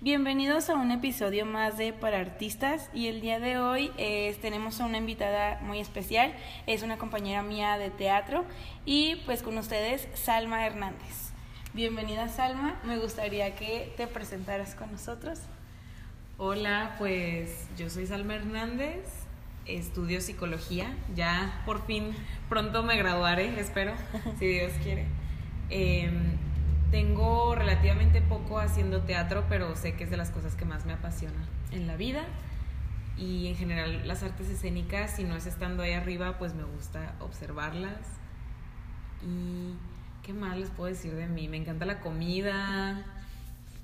Bienvenidos a un episodio más de Para Artistas y el día de hoy eh, tenemos a una invitada muy especial, es una compañera mía de teatro y pues con ustedes Salma Hernández. Bienvenida Salma, me gustaría que te presentaras con nosotros. Hola, pues yo soy Salma Hernández, estudio psicología, ya por fin pronto me graduaré, espero, si Dios quiere. Em, tengo relativamente poco haciendo teatro, pero sé que es de las cosas que más me apasiona en la vida. Y en general las artes escénicas, si no es estando ahí arriba, pues me gusta observarlas. Y qué más les puedo decir de mí. Me encanta la comida,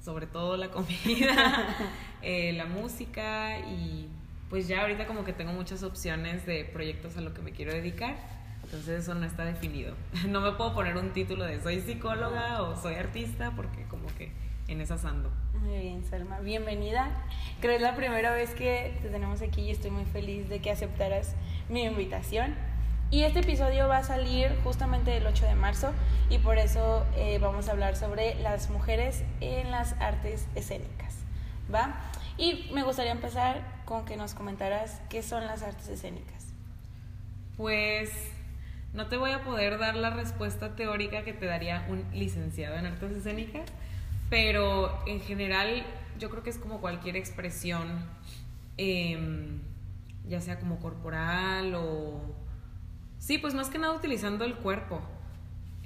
sobre todo la comida, eh, la música y pues ya ahorita como que tengo muchas opciones de proyectos a lo que me quiero dedicar. Entonces eso no está definido. No me puedo poner un título de soy psicóloga o soy artista porque como que en esas ando. Muy bien, Salma. Bienvenida. Creo que es la primera vez que te tenemos aquí y estoy muy feliz de que aceptaras mi invitación. Y este episodio va a salir justamente el 8 de marzo y por eso eh, vamos a hablar sobre las mujeres en las artes escénicas. ¿Va? Y me gustaría empezar con que nos comentaras qué son las artes escénicas. Pues no te voy a poder dar la respuesta teórica que te daría un licenciado en artes escénicas, pero en general yo creo que es como cualquier expresión, em, ya sea como corporal o... Sí, pues más que nada utilizando el cuerpo,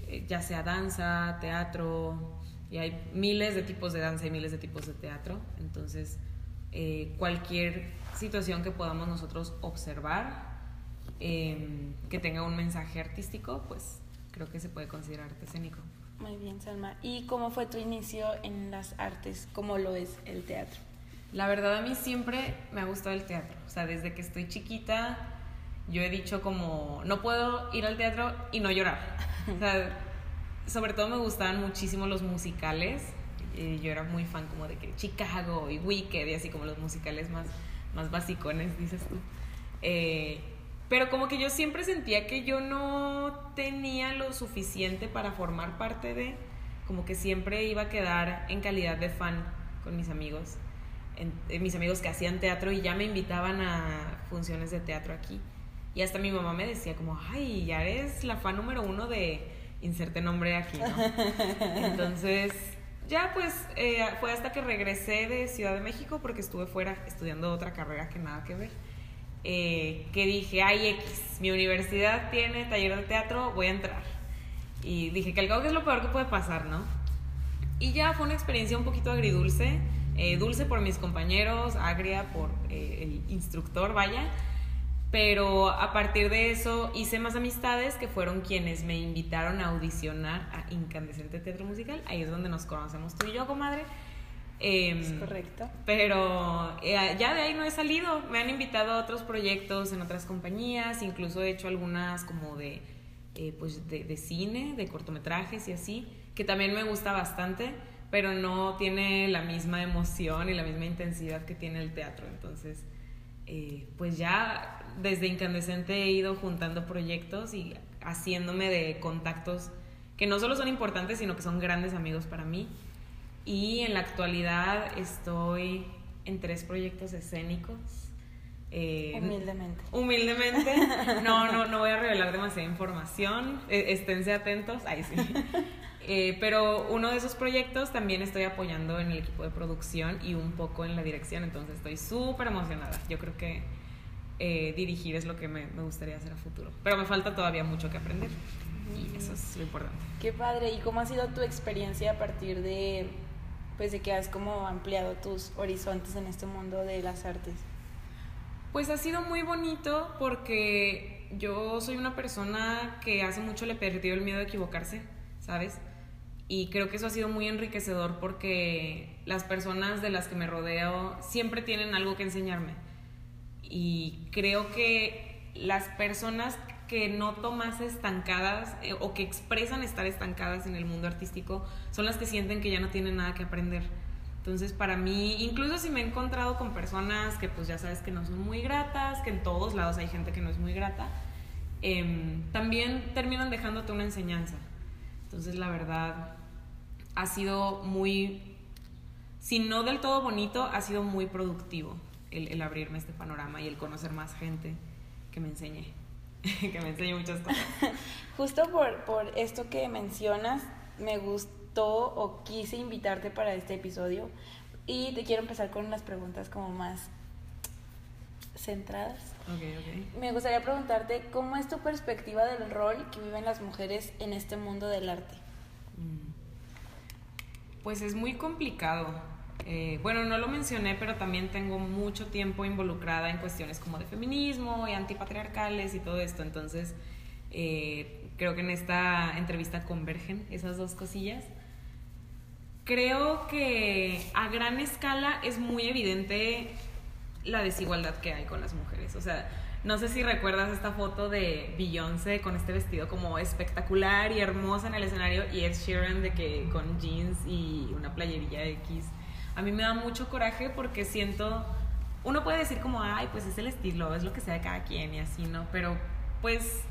eh, ya sea danza, teatro, y hay miles de tipos de danza y miles de tipos de teatro, entonces eh, cualquier situación que podamos nosotros observar Em, que tenga un mensaje artístico, pues creo que se puede considerar arte escénico. Muy bien, Salma. ¿Y cómo fue tu inicio en las artes? ¿Cómo lo es el teatro? La verdad a mí siempre me ha gustado el teatro. O sea, desde que estoy chiquita yo he dicho como, no puedo ir al teatro y no llorar. O sea, sobre todo me gustaban muchísimo los musicales. Yo era muy fan como de que Chicago y Wicked y así como los musicales más, más basicones, dices tú. Eh, pero como que yo siempre sentía que yo no tenía lo suficiente para formar parte de, como que siempre iba a quedar en calidad de fan con mis amigos, eh, mis amigos que hacían teatro y ya me invitaban a funciones de teatro aquí. Y hasta mi mamá me decía como, ay, ya eres la fan número uno de inserte nombre aquí, ¿no? Entonces, ya pues eh, fue hasta que regresé de Ciudad de México porque estuve fuera estudiando otra carrera que nada que ver eh, que dije, ay X, mi universidad tiene taller de teatro, voy a entrar. Y dije que al cabo que es lo peor que puede pasar, ¿no? Y ya fue una experiencia un poquito agridulce, eh, dulce por mis compañeros, agria por el instructor, vaya. Pero a partir de eso hice más amistades que fueron quienes me invitaron a audicionar a Incandescente Teatro Musical. Ahí es donde nos conocemos tú y yo, comadre. Em, es correcto. Pero eh, ya de ahí no he salido. Me han invitado a otros proyectos en otras compañías, incluso he hecho algunas como de, eh, pues de, cine, de cortometrajes y así, que también me gusta bastante, pero no tiene la misma emoción y la misma intensidad que tiene el teatro. Entonces, eh, pues ya desde Incandescente he ido juntando proyectos y haciéndome de contactos que no solo son importantes, sino que son grandes amigos para mí y en la actualidad estoy en tres proyectos escénicos. Eh, humildemente. Humildemente. No, no, no voy a revelar demasiada información. E, esténse atentos. Ahí sí. Eh, pero uno de esos proyectos también estoy apoyando en el equipo de producción y un poco en la dirección. Entonces estoy súper emocionada. Yo creo que eh, dirigir es lo que me, me gustaría hacer a futuro. Pero me falta todavía mucho que aprender. Y eso es lo importante. Qué padre. ¿Y cómo ha sido tu experiencia a partir de pues de que has como ampliado tus horizontes en este mundo de las artes? Pues ha sido muy bonito porque yo soy una persona que hace mucho le perdió el miedo a equivocarse, ¿sabes? Y creo que eso ha sido muy enriquecedor porque las personas de las que me rodeo siempre tienen algo que enseñarme. Y creo que las personas que noto más estancadas eh, o que expresan estar estancadas en el mundo artístico son las que sienten que ya no tienen nada que aprender. Entonces, para mí, incluso si me he encontrado con personas que pues ya sabes que no son muy gratas, que en todos lados hay gente que no es muy grata, em, también terminan dejándote una enseñanza. Entonces, la verdad, ha sido muy, si no del todo bonito, ha sido muy productivo el, abrirme este panorama y el conocer más gente que me enseñe, que me enseñe muchas cosas. Justo por, por esto que mencionas, me gustó o quise invitarte para este episodio y te quiero empezar con unas preguntas como más centradas. Okay, okay. Me gustaría preguntarte cómo es tu perspectiva del rol que viven las mujeres en este mundo del arte. Mm. Pues es muy complicado. Eh, bueno, no lo mencioné, pero también tengo mucho tiempo involucrada en cuestiones como de feminismo y antipatriarcales y todo esto. Entonces, eh, creo que en esta entrevista convergen esas dos cosillas. Creo que a gran escala es muy evidente la desigualdad que hay con las mujeres. O sea, no sé si recuerdas esta foto de Beyoncé con este vestido como espectacular y hermosa en el escenario y Ed Sheeran de que con jeans y una playerilla X. A mí me da mucho coraje porque siento, uno puede decir como, ay, pues es el estilo, es lo que sea de cada quien y así, ¿no? Pero pues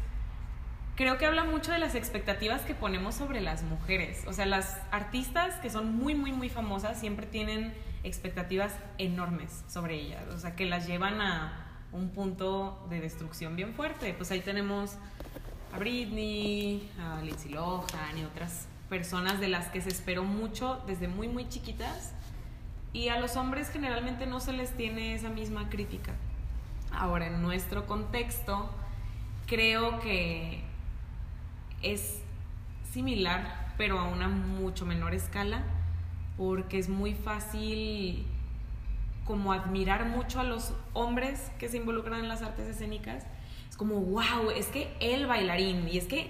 creo que habla mucho de las expectativas que ponemos sobre las mujeres. O sea, las artistas que son muy, muy, muy famosas siempre tienen expectativas enormes sobre ellas. O sea, que las llevan a un punto de destrucción bien fuerte. Pues ahí tenemos a Britney, a Lindsay Lohan y otras personas de las que se esperó mucho desde muy, muy chiquitas. Y a los hombres generalmente no se les tiene esa misma crítica. Ahora, en nuestro contexto, creo que es similar, pero a una mucho menor escala, porque es muy fácil como admirar mucho a los hombres que se involucran en las artes escénicas. Es como, wow, es que el bailarín, y es que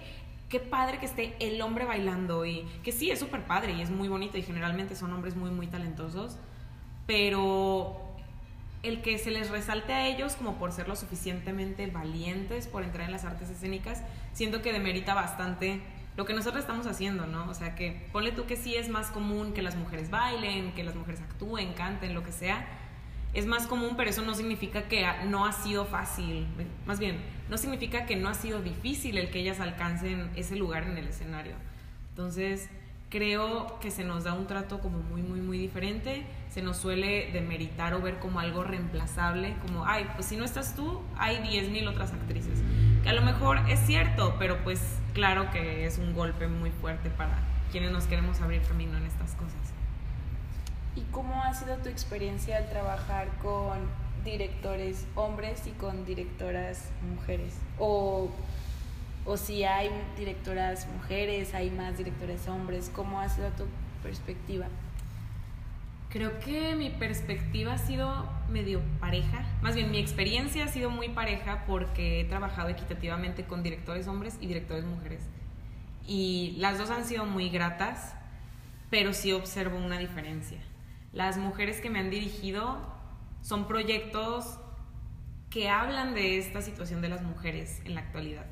qué padre que esté el hombre bailando, y que sí, es súper padre y es muy bonito, y generalmente son hombres muy, muy talentosos, pero el que se les resalte a ellos como por ser lo suficientemente valientes por entrar en las artes escénicas, siento que demerita bastante lo que nosotros estamos haciendo, ¿no? O sea, que ponle tú que sí es más común que las mujeres bailen, que las mujeres actúen, canten, lo que sea. Es más común, pero eso no significa que no ha sido fácil. Más bien, no significa que no ha sido difícil el que ellas alcancen ese lugar en el escenario. Entonces, creo que se nos da un trato como muy, muy, muy diferente. Se nos suele demeritar o ver como algo reemplazable, como, ay, pues si no estás tú, hay 10.000 otras actrices. Que a lo mejor es cierto, pero pues claro que es un golpe muy fuerte para quienes nos queremos abrir camino en estas cosas. ¿Y cómo ha sido tu experiencia al trabajar con directores hombres y con directoras mujeres? O, o si hay directoras mujeres, hay más directores hombres, ¿cómo ha sido tu perspectiva? Creo que mi perspectiva ha sido medio pareja, más bien mi experiencia ha sido muy pareja porque he trabajado equitativamente con directores hombres y directores mujeres. Y las dos han sido muy gratas, pero sí observo una diferencia. Las mujeres que me han dirigido son proyectos que hablan de esta situación de las mujeres en la actualidad.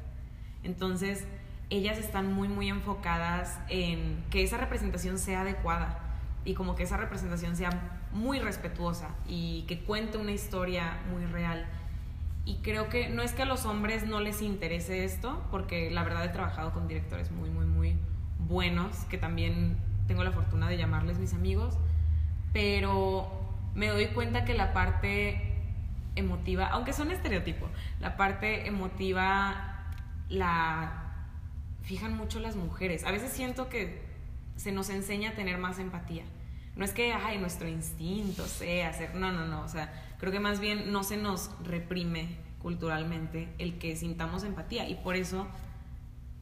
Entonces, ellas están muy, muy enfocadas en que esa representación sea adecuada y como que esa representación sea muy respetuosa y que cuente una historia muy real. Y creo que no es que a los hombres no les interese esto, porque la verdad he trabajado con directores muy, muy, muy buenos, que también tengo la fortuna de llamarles mis amigos, pero me doy cuenta que la parte emotiva, aunque son estereotipo, la parte emotiva la fijan mucho las mujeres. A veces siento que se nos enseña a tener más empatía. No es que, ay, nuestro instinto sea hacer, no, no, no, o sea, creo que más bien no se nos reprime culturalmente el que sintamos empatía y por eso,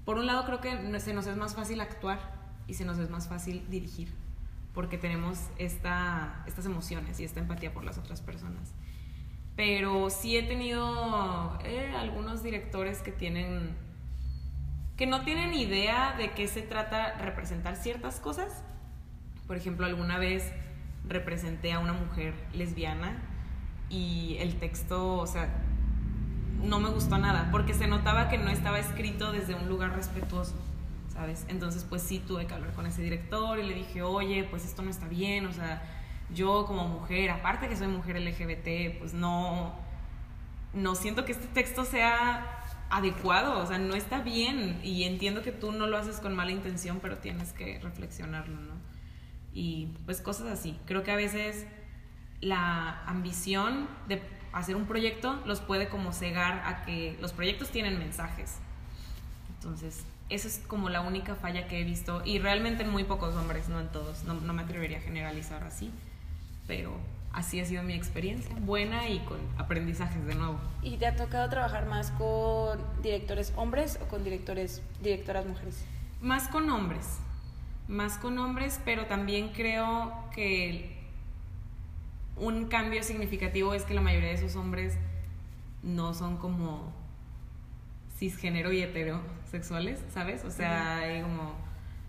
por un lado creo que se nos es más fácil actuar y se nos es más fácil dirigir, porque tenemos esta, estas emociones y esta empatía por las otras personas. Pero sí he tenido eh, algunos directores que tienen que no tienen idea de qué se trata representar ciertas cosas. Por ejemplo, alguna vez representé a una mujer lesbiana y el texto, o sea, no me gustó nada, porque se notaba que no estaba escrito desde un lugar respetuoso, ¿sabes? Entonces, pues sí, tuve que hablar con ese director y le dije, oye, pues esto no está bien, o sea, yo como mujer, aparte que soy mujer LGBT, pues no, no siento que este texto sea adecuado, o sea, no está bien. Y entiendo que tú no lo haces con mala intención, pero tienes que reflexionarlo, ¿no? Y pues cosas así. Creo que a veces la ambición de hacer un proyecto los puede como cegar a que los proyectos tienen mensajes. Entonces, esa es como la única falla que he visto y realmente en muy pocos hombres, no en todos, no, no me atrevería a generalizar así, pero así ha sido mi experiencia, buena y con aprendizajes de nuevo. ¿Y te ha tocado trabajar más con directores hombres o con directores, directoras mujeres? Más con hombres, más con hombres, pero también creo que un cambio significativo es que la mayoría de esos hombres no son como cisgénero y heterosexuales, ¿sabes? O sea, hay como,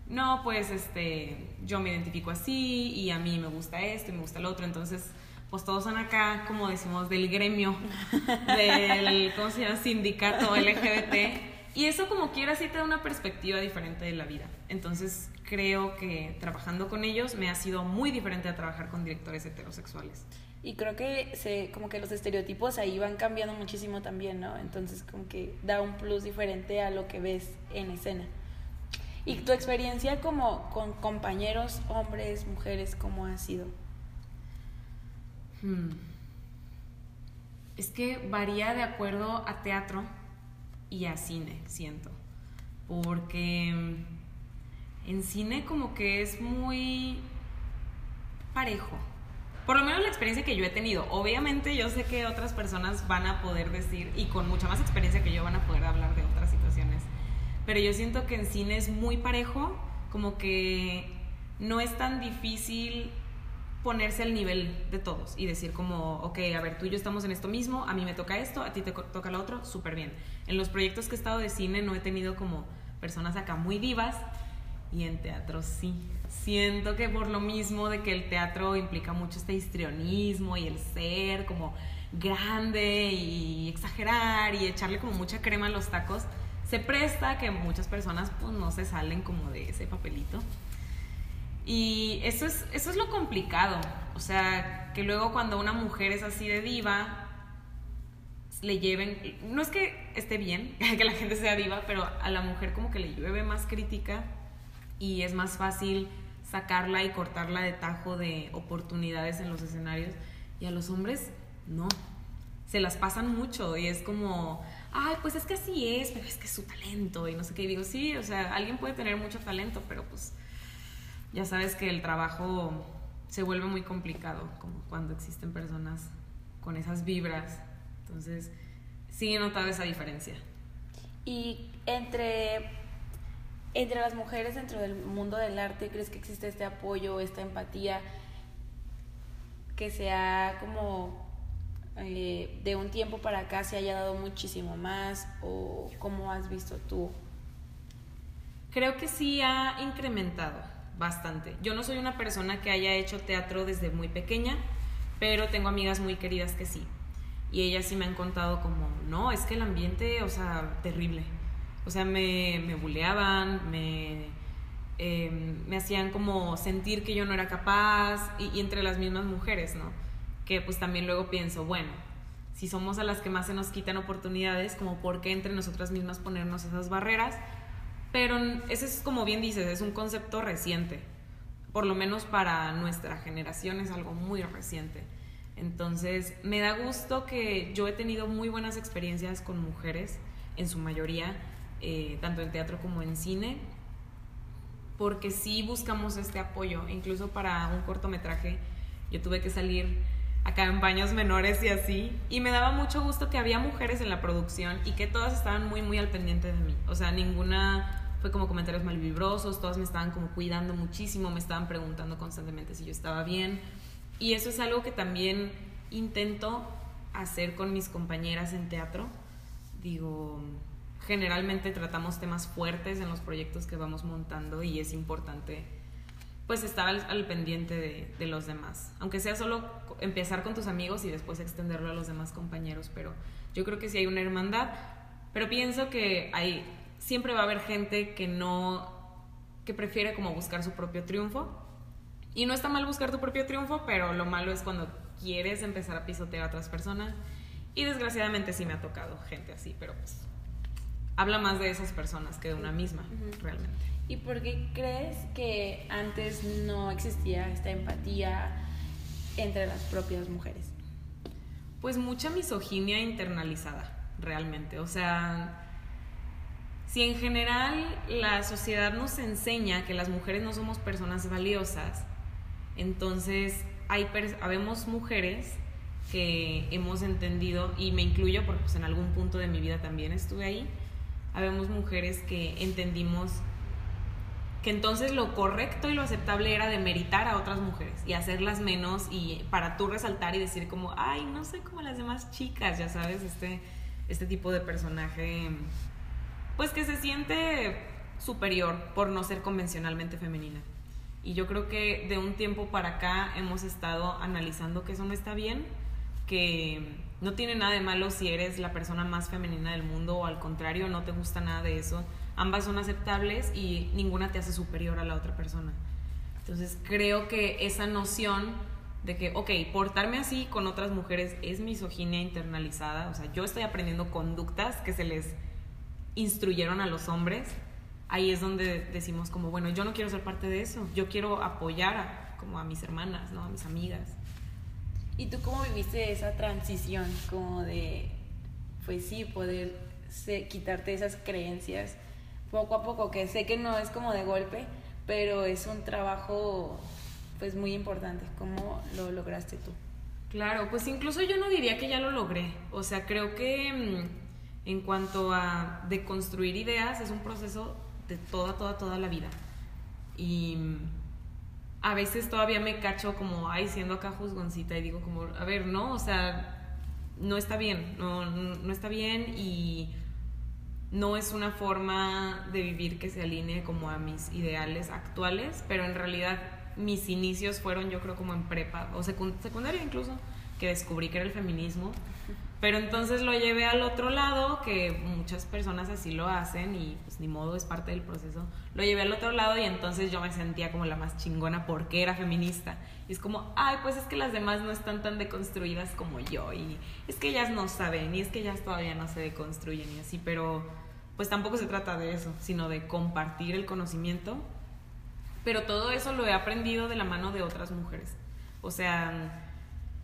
no, pues este, yo me identifico así y a mí me gusta esto y me gusta lo otro, entonces, pues todos son acá, como decimos, del gremio, del, ¿cómo se llama? Sindicato LGBT. Y eso como quiera sí te da una perspectiva diferente de la vida. Entonces creo que trabajando con ellos me ha sido muy diferente a trabajar con directores heterosexuales. Y creo que se, como que los estereotipos ahí van cambiando muchísimo también, ¿no? Entonces como que da un plus diferente a lo que ves en escena. ¿Y tu experiencia como con compañeros, hombres, mujeres, cómo ha sido? Hmm. Es que varía de acuerdo a teatro y a cine, siento. Porque mm, en cine como que es muy parejo. Por lo menos la experiencia que yo he tenido. Obviamente yo sé que otras personas van a poder decir, y con mucha más experiencia que yo van a poder hablar de otras. Pero yo siento que en cine es muy parejo, como que no es tan difícil ponerse al nivel de todos y decir como, ok, a ver, tú y yo estamos en esto mismo, a mí me toca esto, a ti te toca lo otro, súper bien. En los proyectos que he estado de cine no he tenido como personas acá muy divas y en teatro sí. Siento que por lo mismo de que el teatro implica mucho este histrionismo y el ser como grande y exagerar y echarle como mucha crema a los tacos, se presta que muchas personas pues no se salen como de ese papelito. Y eso es, eso es lo complicado. O sea, que luego cuando una mujer es así de diva, le lleven, no es que esté bien que la gente sea diva, pero a la mujer como que le llueve más crítica y es más fácil sacarla y cortarla de tajo de oportunidades en los escenarios. Y a los hombres, no. Se las pasan mucho y es como, ay, pues es que así es, pero es que es su talento y no sé qué. Y digo, sí, o sea, alguien puede tener mucho talento, pero pues ya sabes que el trabajo se vuelve muy complicado, como cuando existen personas con esas vibras. Entonces, sí he notado esa diferencia. Y entre, entre las mujeres dentro del mundo del arte, ¿crees que existe este apoyo, esta empatía que sea como eh, de un tiempo para acá se haya dado muchísimo más o cómo has visto tú? Creo que sí ha incrementado bastante. Yo no soy una persona que haya hecho teatro desde muy pequeña, pero tengo amigas muy queridas que sí. Y ellas sí me han contado como, no, es que el ambiente, o sea, terrible. O sea, me, me buleaban, me, em, me hacían como sentir que yo no era capaz, y entre las mismas mujeres, ¿no? Que pues también luego pienso, bueno, si somos a las que más se nos quitan oportunidades, como por qué entre nosotras mismas ponernos esas barreras pero ese es, como bien dices, es un concepto reciente. Por lo menos para nuestra generación es algo muy reciente. Entonces, me da gusto que yo he tenido muy buenas experiencias con mujeres, en su mayoría, eh, tanto en teatro como en cine, porque sí buscamos este apoyo. Incluso para un cortometraje, yo tuve que salir acá en baños menores y así, y me daba mucho gusto que había mujeres en la producción y que todas estaban muy, muy al pendiente de mí. O sea, ninguna fue como comentarios malvibrosos, todas me estaban como cuidando muchísimo, me estaban preguntando constantemente si yo estaba bien. Y eso es algo que también intento hacer con mis compañeras en teatro. Digo, generalmente tratamos temas fuertes en los proyectos que vamos montando y es importante pues estar al, pendiente de, los demás. Aunque sea solo empezar con tus amigos y después extenderlo a los demás compañeros, pero yo creo que sí hay una hermandad, pero pienso que hay siempre va a haber gente que no, que prefiere como buscar su propio triunfo. Y no está mal buscar tu propio triunfo, pero lo malo es cuando quieres empezar a pisotear a otras personas. Y desgraciadamente sí me ha tocado gente así, pero pues habla más de esas personas que de una misma, realmente. ¿Y por qué crees que antes no existía esta empatía entre las propias mujeres? Pues mucha misoginia internalizada, realmente. O sea, si en general la sociedad nos enseña que las mujeres no somos personas valiosas, entonces hay habemos mujeres que hemos entendido, y me incluyo porque pues, en algún punto de mi vida también estuve ahí, habemos mujeres que entendimos que entonces lo correcto y lo aceptable era demeritar a otras mujeres y hacerlas menos y para tú resaltar y decir como, ay, no soy como las demás chicas, ya sabes, este, este tipo de personaje pues que se siente superior por no ser convencionalmente femenina. Y yo creo que de un tiempo para acá hemos estado analizando que eso no está bien, que no tiene nada de malo si eres la persona más femenina del mundo o al contrario, no te gusta nada de eso. Ambas son aceptables y ninguna te hace superior a la otra persona. Entonces creo que esa noción de que, ok, portarme así con otras mujeres es misoginia internalizada, o sea, yo estoy aprendiendo conductas que se les instruyeron a los hombres, ahí es donde decimos como, bueno, yo no quiero ser parte de eso, yo quiero apoyar a, como a mis hermanas, ¿no? A mis amigas. ¿Y tú cómo viviste esa transición como de, pues sí, poder quitarte esas creencias poco a poco, que sé que no es como de golpe, pero es un trabajo pues muy importante. ¿Cómo lo lograste tú? Claro, pues incluso yo no diría que ya lo logré. O sea, creo que mm, en cuanto a deconstruir ideas, es un proceso de toda, toda, toda la vida. Y a veces todavía me cacho como, ay, siendo acá juzgoncita y digo como, a ver, no, o sea, no está bien, no, no está bien y no es una forma de vivir que se alinee como a mis ideales actuales, pero en realidad mis inicios fueron yo creo como en prepa o secundaria incluso, que descubrí que era el feminismo pero entonces lo llevé al otro lado, que muchas personas así lo hacen y pues ni modo, es parte del proceso. Lo llevé al otro lado y entonces yo me sentía como la más chingona porque era feminista. Y es como, ay, pues es que las demás no están tan deconstruidas como yo y es que ellas no saben y es que ellas todavía no se deconstruyen y así, pero pues tampoco se trata de eso, sino de compartir el conocimiento. Pero todo eso lo he aprendido de la mano de otras mujeres. O sea,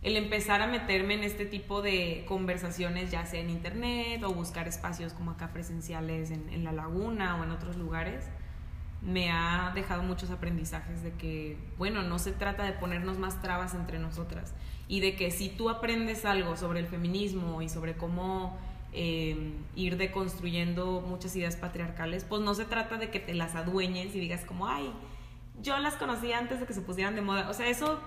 el empezar a meterme en este tipo de conversaciones, ya sea en internet o buscar espacios como acá presenciales en, la laguna o en otros lugares, me ha dejado muchos aprendizajes de que, bueno, no se trata de ponernos más trabas entre nosotras y de que si tú aprendes algo sobre el feminismo y sobre cómo eh, ir deconstruyendo muchas ideas patriarcales, pues no se trata de que te las adueñes y digas como, ay, yo las conocí antes de que se pusieran de moda. O sea, eso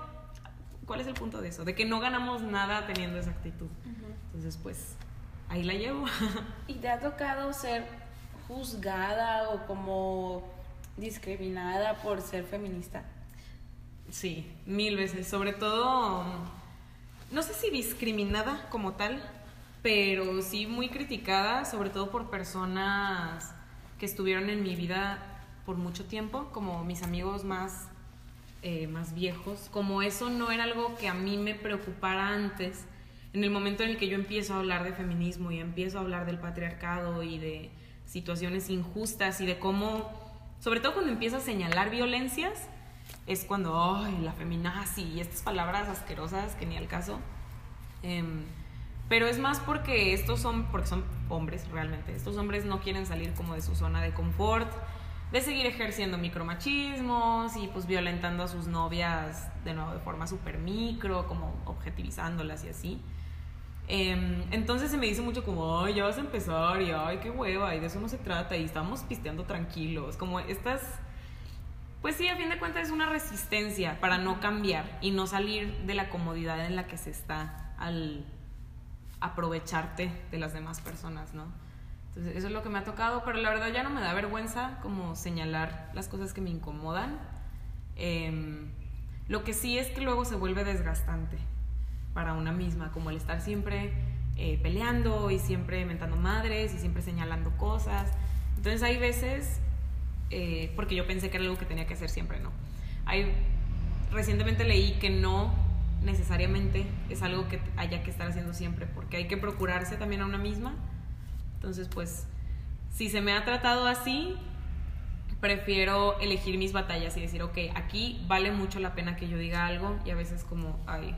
¿Cuál es el punto de eso? De que no ganamos nada teniendo esa actitud. Entonces, pues, ahí la llevo. ¿Y te ha tocado ser juzgada o como discriminada por ser feminista? Sí, mil veces. Sobre todo, no sé si discriminada como tal, pero sí muy criticada, sobre todo por personas que estuvieron en mi vida por mucho tiempo, como mis amigos más eh, más viejos, como eso no era algo que a mí me preocupara antes, en el momento en el que yo empiezo a hablar de feminismo y empiezo a hablar del patriarcado y de situaciones injustas y de cómo, sobre todo cuando empiezo a señalar violencias, es cuando, ay, la feminazi y estas palabras asquerosas que ni al caso. Em, pero es más porque estos son, porque son hombres realmente, estos hombres no quieren salir como de su zona de confort, de seguir ejerciendo micromachismos y pues violentando a sus novias de nuevo de forma súper micro, como objetivizándolas y así. Em, entonces se me dice mucho como, ay, ya vas a empezar y ay, qué hueva, y de eso no se trata, y estamos pisteando tranquilos, como estas, pues sí, a fin de cuentas es una resistencia para no cambiar y no salir de la comodidad en la que se está al aprovecharte de las demás personas, ¿no? Entonces, eso es lo que me ha tocado, pero la verdad ya no me da vergüenza como señalar las cosas que me incomodan. Em, lo que sí es que luego se vuelve desgastante para una misma, como el estar siempre eh, peleando y siempre mentando madres y siempre señalando cosas. Entonces hay veces, eh, porque yo pensé que era algo que tenía que hacer siempre, ¿no? Hay, recientemente leí que no necesariamente es algo que haya que estar haciendo siempre, porque hay que procurarse también a una misma entonces, pues si se me ha tratado así, prefiero elegir mis batallas y decir, ok, aquí vale mucho la pena que yo diga algo y a veces como, ay,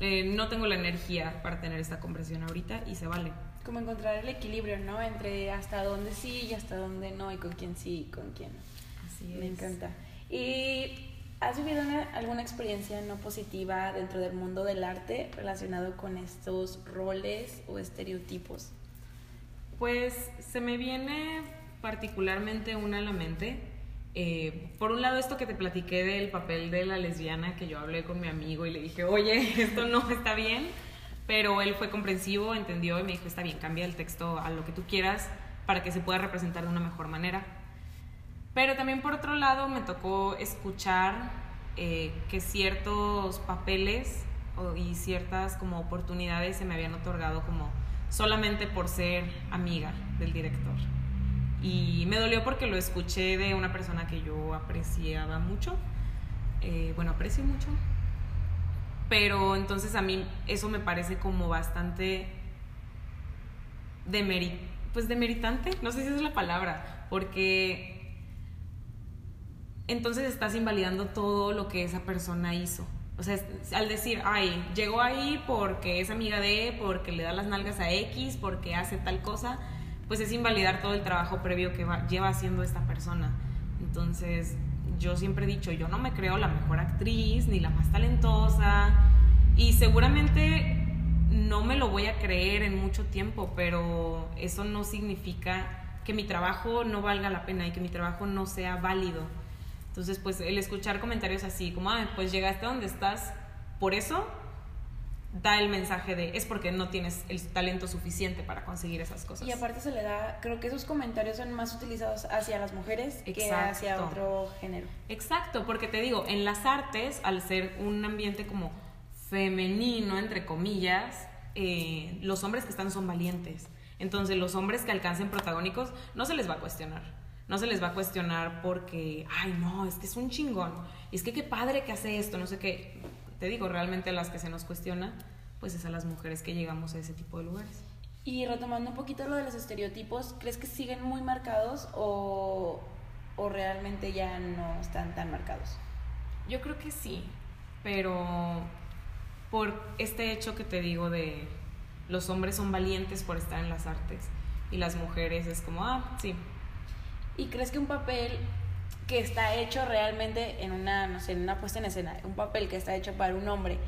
eh, no tengo la energía para tener esta conversación ahorita y se vale. Como encontrar el equilibrio, ¿no? Entre hasta dónde sí y hasta dónde no y con quién sí y con quién no. Así es. Me encanta. ¿Y has vivido una- alguna experiencia no positiva dentro del mundo del arte relacionado con estos roles o estereotipos? Pues se me viene particularmente una a la mente. Eh, por un lado, esto que te platiqué del papel de la lesbiana, que yo hablé con mi amigo y le dije, oye, esto no está bien, pero él fue comprensivo, entendió y me dijo, está bien, cambia el texto a lo que tú quieras para que se pueda representar de una mejor manera. Pero también por otro lado me tocó escuchar eh, que ciertos papeles y ciertas como oportunidades se me habían otorgado como solamente por ser amiga del director. Y me dolió porque lo escuché de una persona que yo apreciaba mucho, eh, bueno, aprecio mucho, pero entonces a mí eso me parece como bastante pues demeritante, no sé si es la palabra, porque entonces estás invalidando todo lo que esa persona hizo. O sea, al decir, ay, llegó ahí porque es amiga de, porque le da las nalgas a X, porque hace tal cosa, pues es invalidar todo el trabajo previo que va- lleva haciendo esta persona. Entonces, yo siempre he dicho, yo no me creo la mejor actriz, ni la más talentosa, y seguramente no me lo voy a creer en mucho tiempo, pero eso no significa que mi trabajo no valga la pena y que mi trabajo no sea válido. Entonces, pues el escuchar comentarios así, como, ah, pues llegaste a donde estás, por eso da el mensaje de, es porque no tienes el talento suficiente para conseguir esas cosas. Y aparte se le da, creo que esos comentarios son más utilizados hacia las mujeres que hacia otro género. Exacto, porque te digo, en las artes, al ser un ambiente como femenino, entre comillas, eh, los hombres que están son valientes. Entonces, los hombres que alcancen protagónicos no se les va a cuestionar. No se les va a cuestionar porque, ay, no, es que es un chingón. Y es que qué padre que hace esto, no sé qué. Te digo, realmente a las que se nos cuestiona, pues es a las mujeres que llegamos a ese tipo de lugares. Y retomando un poquito lo de los estereotipos, ¿crees que siguen muy marcados o, o realmente ya no están tan marcados? Yo creo que sí, pero por este hecho que te digo de los hombres son valientes por estar en las artes y las mujeres es como, ah, sí, ¿Y crees que un papel que está hecho realmente en una, no sé, en una puesta en escena, un papel que está hecho para un hombre,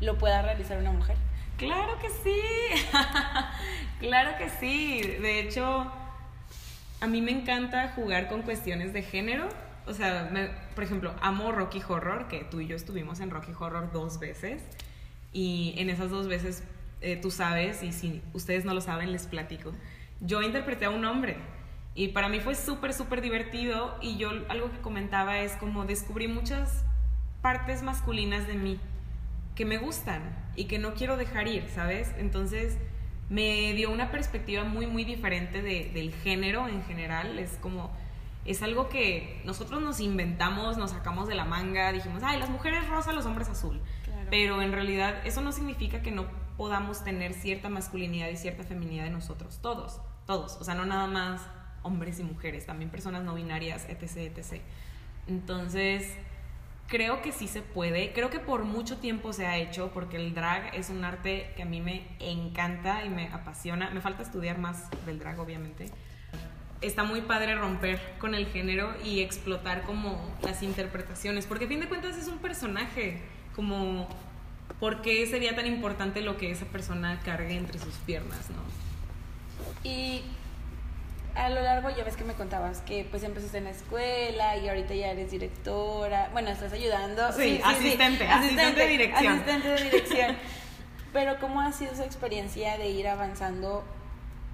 lo pueda realizar una mujer? claro que sí, claro que sí. De hecho, a mí me encanta jugar con cuestiones de género. O sea, me- por ejemplo, amo Rocky Horror, que tú y yo estuvimos en Rocky Horror dos veces. Y en esas dos veces, eh, tú sabes, y si ustedes no lo saben, les platico. Yo interpreté a un hombre. Y para mí fue súper, súper divertido. Y yo algo que comentaba es como descubrí muchas partes masculinas de mí que me gustan y que no quiero dejar ir, ¿sabes? Entonces me dio una perspectiva muy, muy diferente de- del género en general. Es como, es algo que nosotros nos inventamos, nos sacamos de la manga, dijimos, ay, las mujeres rosa, los hombres azul. Claro. Pero en realidad eso no significa que no podamos tener cierta masculinidad y cierta feminidad en nosotros, todos, todos. O sea, no nada más hombres y mujeres, también personas no binarias, etc., etc. Entonces, creo que sí se puede. Creo que por mucho tiempo se ha hecho, porque el drag es un arte que a mí me encanta y me apasiona. Me falta estudiar más del drag, obviamente. Está muy padre romper con el género y explotar como las interpretaciones, porque a fin de cuentas es un personaje, como ¿por qué sería tan importante lo que esa persona cargue entre sus piernas, no? Y a lo largo ya ves que me contabas que pues empezaste en la escuela y ahorita ya eres directora. Bueno, estás ayudando. Sí, asistente, asistente de dirección. Asistente de dirección. Pero ¿cómo ha sido esa experiencia de ir avanzando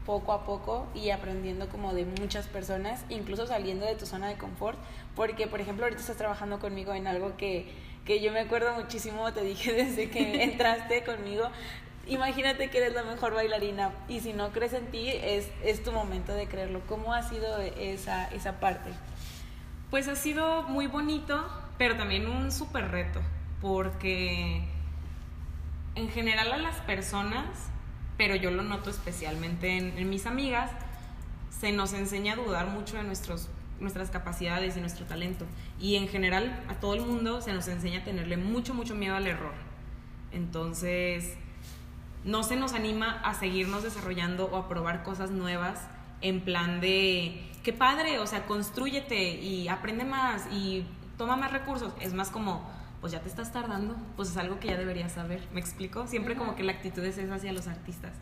poco a poco y aprendiendo como de muchas personas, incluso saliendo de tu zona de confort? Porque, por ejemplo, ahorita estás trabajando conmigo en algo que, que yo me acuerdo muchísimo, te dije desde que entraste conmigo, imagínate que eres la mejor bailarina y si no crees en ti es, es tu momento de creerlo. ¿Cómo ha sido esa, esa parte? Pues ha sido muy bonito, pero también un súper reto, porque en general a las personas, pero yo lo noto especialmente en, mis amigas, se nos enseña a dudar mucho de nuestros, nuestras capacidades y nuestro talento. Y en general a todo el mundo se nos enseña a tenerle mucho, mucho miedo al error. Entonces, no se nos anima a seguirnos desarrollando o a probar cosas nuevas en plan de, qué padre, o sea, construyete y aprende más y toma más recursos. Es más como, pues ya te estás tardando, pues es algo que ya deberías saber. ¿Me explico? Siempre como que la actitud es esa hacia los artistas.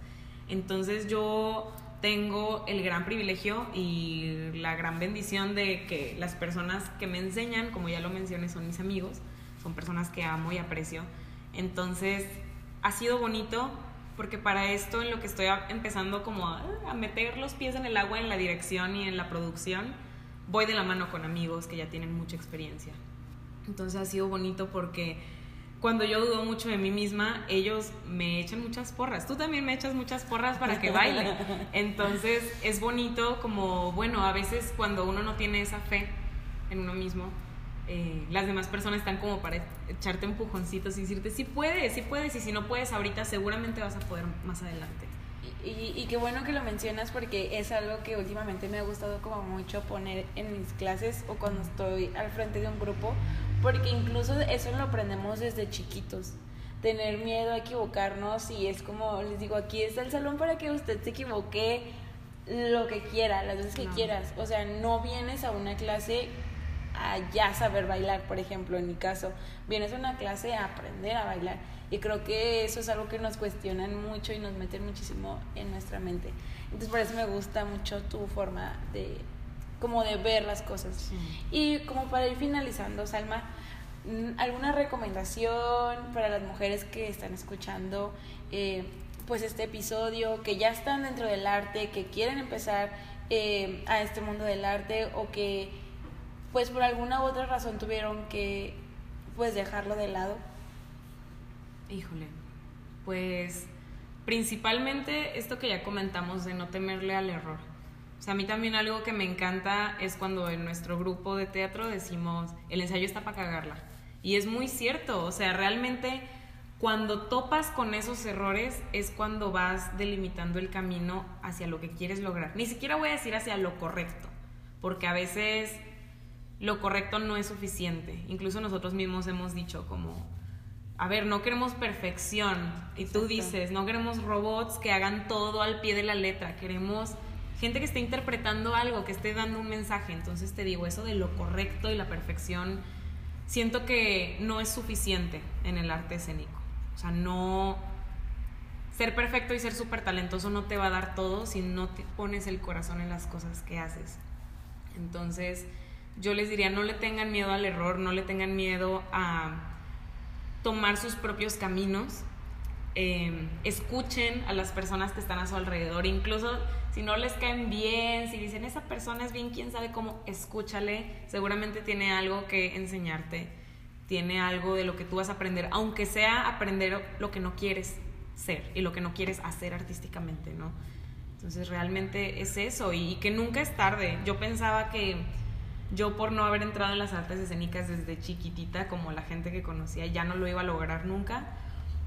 Entonces yo tengo el gran privilegio y la gran bendición de que las personas que me enseñan, como ya lo mencioné, son mis amigos, son personas que amo y aprecio. Entonces ha sido bonito porque para esto en lo que estoy empezando como a, a, meter los pies en el agua en la dirección y en la producción, voy de la mano con amigos que ya tienen mucha experiencia. Entonces ha sido bonito porque cuando yo dudo mucho de mí misma, ellos me echan muchas porras. Tú también me echas muchas porras para que baile. Entonces es bonito como, bueno, a veces cuando uno no tiene esa fe en uno mismo, eh, las demás personas están como para echarte empujoncitos y decirte, sí puedes, sí puedes, y si no puedes ahorita, seguramente vas a poder más adelante. Y, y, qué bueno que lo mencionas porque es algo que últimamente me ha gustado como mucho poner en mis clases o cuando estoy al frente de un grupo, porque incluso eso lo aprendemos desde chiquitos. Tener miedo a equivocarnos y es como les digo, aquí está el salón para que usted se equivoque lo que quiera, las veces que quieras. O sea, no vienes a una clase a ya saber bailar, por ejemplo, en mi caso. Vienes a una clase a aprender a bailar. Y creo que eso es algo que nos cuestionan mucho y nos meten muchísimo en nuestra mente. Entonces por eso me gusta mucho tu forma de como de ver las cosas. Y como para ir finalizando, Salma, mm, ¿alguna recomendación para las mujeres que están escuchando eh, pues este episodio, que ya están dentro del arte, que quieren empezar eh, a este mundo del arte o que pues por alguna u otra razón tuvieron que pues dejarlo de lado? Híjole, pues principalmente esto que ya comentamos de no temerle al error. O sea, a mí también algo que me encanta es cuando en nuestro grupo de teatro decimos, el ensayo está para cagarla. Y es muy cierto, o sea, realmente cuando topas con esos errores es cuando vas delimitando el camino hacia lo que quieres lograr. Ni siquiera voy a decir hacia lo correcto, porque a veces lo correcto no es suficiente. Incluso nosotros mismos hemos dicho como, a ver, no queremos perfección. Y tú dices, no queremos robots que hagan todo al pie de la letra, queremos gente que esté interpretando algo, que esté dando un mensaje. Entonces te digo, eso de lo correcto y la perfección, siento que no es suficiente en el arte escénico. O sea, no... Ser perfecto y ser súper talentoso no te va a dar todo si no te pones el corazón en las cosas que haces. Entonces, yo les diría, no le tengan miedo al error, no le tengan miedo a tomar sus propios caminos, em, escuchen a las personas que están a su alrededor, incluso si no les caen bien, si dicen esa persona es bien, quién sabe cómo, escúchale, seguramente tiene algo que enseñarte, tiene algo de lo que tú vas a aprender, aunque sea aprender lo que no quieres ser y lo que no quieres hacer artísticamente, ¿no? Entonces realmente es eso y que nunca es tarde. Yo pensaba que yo por no haber entrado en las artes escénicas desde chiquitita, como la gente que conocía, ya no lo iba a lograr nunca.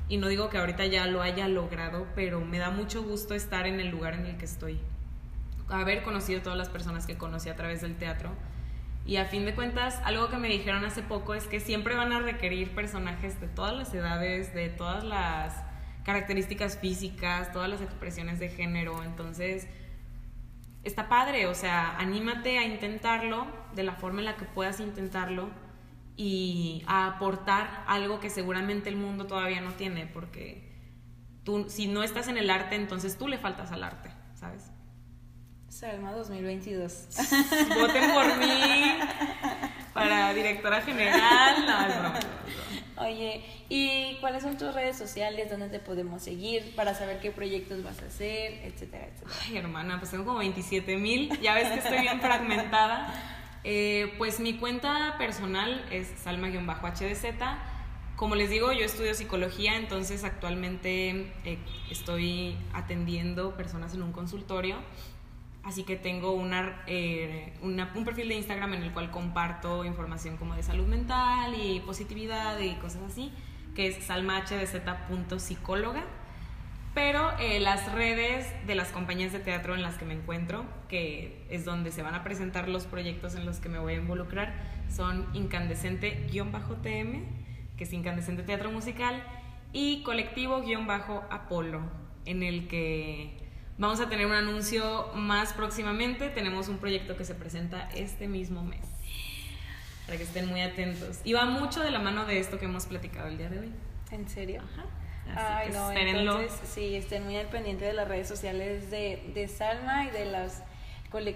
Y no digo que ahorita ya lo haya logrado, pero me da mucho gusto estar en el lugar en el que estoy. Haber conocido todas las personas que conocí a través del teatro. Y a fin de cuentas, algo que me dijeron hace poco es que siempre van a requerir personajes de todas las edades, de todas las características físicas, todas las expresiones de género. Entonces, está padre, o sea, anímate a intentarlo de la forma en la que puedas intentarlo y a aportar algo que seguramente el mundo todavía no tiene, porque tú, si no estás en el arte, entonces tú le faltas al arte, ¿sabes? Salma 2022. Voten por mí para directora general. No, es broma. Oye, ¿y cuáles son tus redes sociales? ¿Dónde te podemos seguir para saber qué proyectos vas a hacer, etcétera, etcétera? Ay, hermana, pues tengo como 27 mil. Ya ves que estoy bien fragmentada. Eh, pues mi cuenta personal es salma-hdz. Como les digo, yo estudio psicología, entonces actualmente eh, estoy atendiendo personas en un consultorio. Así que tengo eh, una, un perfil de Instagram en el cual comparto información como de salud mental y positividad y cosas así, que es salmahdz.psicóloga. Pero eh, las redes de las compañías de teatro en las que me encuentro, que es donde se van a presentar los proyectos en los que me voy a involucrar, son incandescente-tm, que es Incandescente Teatro Musical, y colectivo-apolo, en el que vamos a tener un anuncio más próximamente. Tenemos un proyecto que se presenta este mismo mes. Para que estén muy atentos. Y va mucho de la mano de esto que hemos platicado el día de hoy. ¿En serio? Ajá. Ay, Así que no, entonces sí, estén muy al pendiente de las redes sociales de, de Salma y de las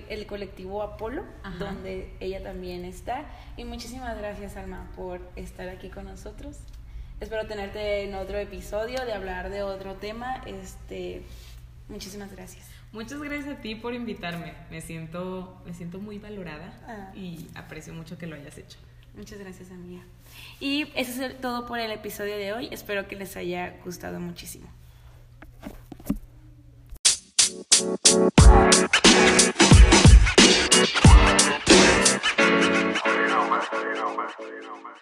el colectivo Apolo, Ajá. donde ella también está. Y muchísimas gracias, Salma, por estar aquí con nosotros. Espero tenerte en otro episodio de hablar de otro tema. Este, muchísimas gracias. Muchas gracias a ti por invitarme. Me siento, me siento muy valorada Ah. y aprecio mucho que lo hayas hecho. Muchas gracias, amiga. Y eso es todo por el episodio de hoy. Espero que les haya gustado muchísimo. You know, man. You know, man. You know, man.